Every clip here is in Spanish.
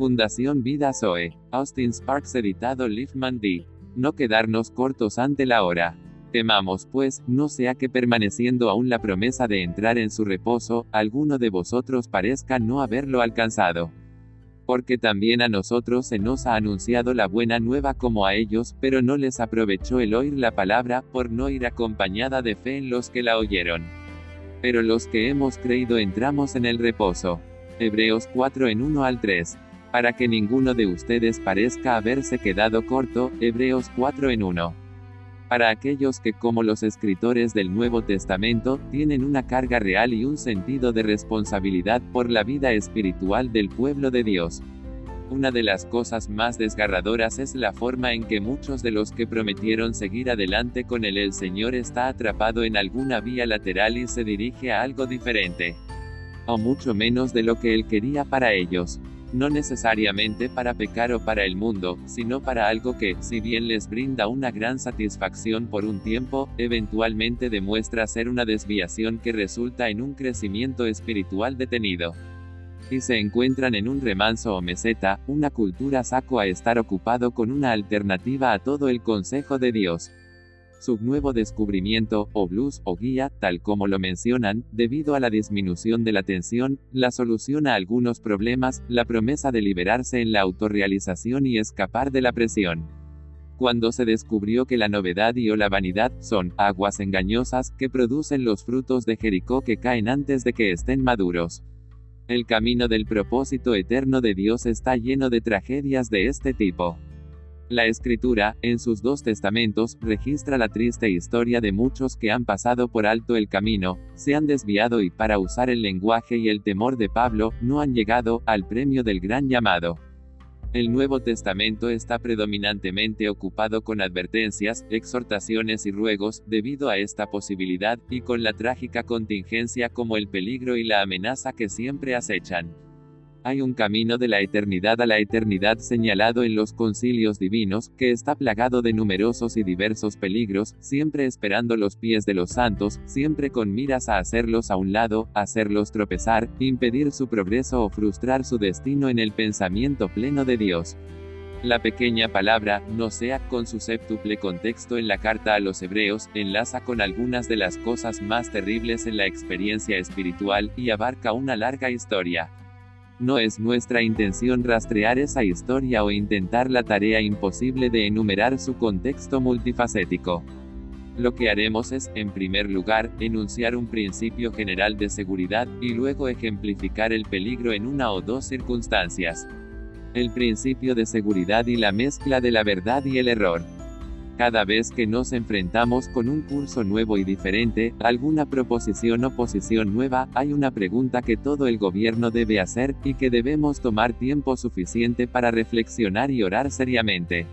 Fundación Vida Zoe. Austin Sparks editado Liefman D. No quedarnos cortos ante la hora. Temamos, pues, no sea que permaneciendo aún la promesa de entrar en su reposo, alguno de vosotros parezca no haberlo alcanzado. Porque también a nosotros se nos ha anunciado la buena nueva como a ellos, pero no les aprovechó el oír la palabra, por no ir acompañada de fe en los que la oyeron. Pero los que hemos creído entramos en el reposo. Hebreos 4 en 1 al 3. Para que ninguno de ustedes parezca haberse quedado corto, Hebreos 4 en 1 para aquellos que como los escritores del Nuevo Testamento, tienen una carga real y un sentido de responsabilidad por la vida espiritual del pueblo de Dios. Una de las cosas más desgarradoras es la forma en que muchos de los que prometieron seguir adelante con él el Señor está atrapado en alguna vía lateral y se dirige a algo diferente. O mucho menos de lo que él quería para ellos no necesariamente para pecar o para el mundo, sino para algo que, si bien les brinda una gran satisfacción por un tiempo, eventualmente demuestra ser una desviación que resulta en un crecimiento espiritual detenido. Y se encuentran en un remanso o meseta, una cultura saco a estar ocupado con una alternativa a todo el consejo de Dios su nuevo descubrimiento, o blues, o guía, tal como lo mencionan, debido a la disminución de la tensión, la solución a algunos problemas, la promesa de liberarse en la autorrealización y escapar de la presión. Cuando se descubrió que la novedad y o la vanidad son aguas engañosas que producen los frutos de Jericó que caen antes de que estén maduros. El camino del propósito eterno de Dios está lleno de tragedias de este tipo. La escritura, en sus dos testamentos, registra la triste historia de muchos que han pasado por alto el camino, se han desviado y para usar el lenguaje y el temor de Pablo, no han llegado al premio del gran llamado. El Nuevo Testamento está predominantemente ocupado con advertencias, exhortaciones y ruegos, debido a esta posibilidad, y con la trágica contingencia como el peligro y la amenaza que siempre acechan. Hay un camino de la eternidad a la eternidad señalado en los concilios divinos, que está plagado de numerosos y diversos peligros, siempre esperando los pies de los santos, siempre con miras a hacerlos a un lado, hacerlos tropezar, impedir su progreso o frustrar su destino en el pensamiento pleno de Dios. La pequeña palabra, no sea, con su séptuple contexto en la carta a los hebreos, enlaza con algunas de las cosas más terribles en la experiencia espiritual, y abarca una larga historia. No es nuestra intención rastrear esa historia o intentar la tarea imposible de enumerar su contexto multifacético. Lo que haremos es, en primer lugar, enunciar un principio general de seguridad, y luego ejemplificar el peligro en una o dos circunstancias. El principio de seguridad y la mezcla de la verdad y el error. Cada vez que nos enfrentamos con un curso nuevo y diferente, alguna proposición o posición nueva, hay una pregunta que todo el gobierno debe hacer, y que debemos tomar tiempo suficiente para reflexionar y orar seriamente.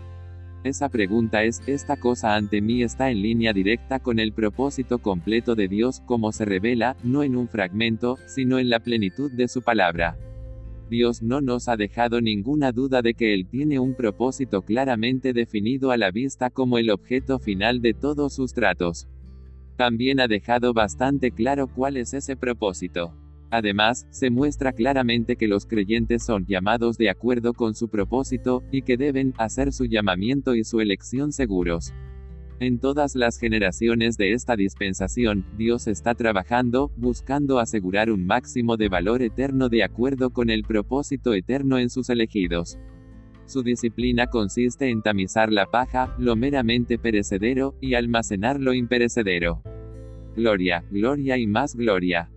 Esa pregunta es, ¿esta cosa ante mí está en línea directa con el propósito completo de Dios como se revela, no en un fragmento, sino en la plenitud de su palabra? Dios no nos ha dejado ninguna duda de que Él tiene un propósito claramente definido a la vista como el objeto final de todos sus tratos. También ha dejado bastante claro cuál es ese propósito. Además, se muestra claramente que los creyentes son llamados de acuerdo con su propósito, y que deben hacer su llamamiento y su elección seguros. En todas las generaciones de esta dispensación, Dios está trabajando, buscando asegurar un máximo de valor eterno de acuerdo con el propósito eterno en sus elegidos. Su disciplina consiste en tamizar la paja, lo meramente perecedero, y almacenar lo imperecedero. Gloria, gloria y más gloria.